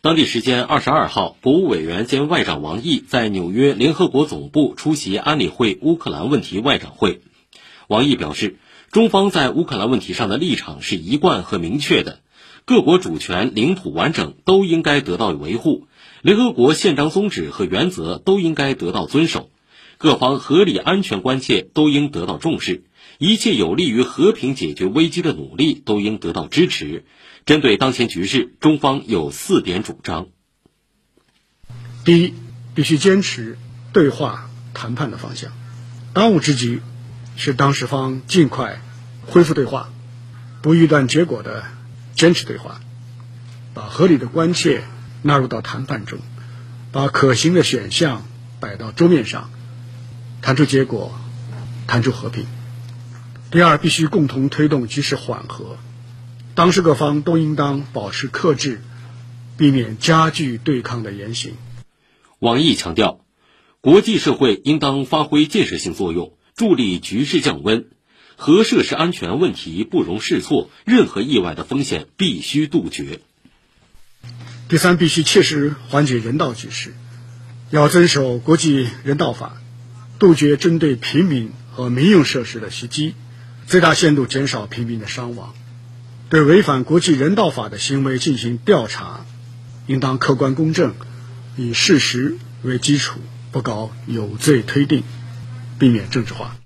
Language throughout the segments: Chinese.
当地时间二十二号，国务委员兼外长王毅在纽约联合国总部出席安理会乌克兰问题外长会。王毅表示，中方在乌克兰问题上的立场是一贯和明确的，各国主权、领土完整都应该得到维护，联合国宪章宗旨和原则都应该得到遵守，各方合理安全关切都应得到重视，一切有利于和平解决危机的努力都应得到支持。针对当前局势，中方有四点主张：第一，必须坚持对话谈判的方向，当务之急是当事方尽快恢复对话，不预断结果的坚持对话，把合理的关切纳入到谈判中，把可行的选项摆到桌面上，谈出结果，谈出和平。第二，必须共同推动局势缓和。当事各方都应当保持克制，避免加剧对抗的言行。王毅强调，国际社会应当发挥建设性作用，助力局势降温。核设施安全问题不容试错，任何意外的风险必须杜绝。第三，必须切实缓解人道局势，要遵守国际人道法，杜绝针对平民和民用设施的袭击，最大限度减少平民的伤亡。对违反国际人道法的行为进行调查，应当客观公正，以事实为基础，不搞有罪推定，避免政治化。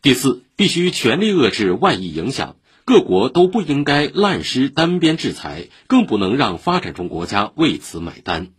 第四，必须全力遏制外溢影响，各国都不应该滥施单边制裁，更不能让发展中国家为此买单。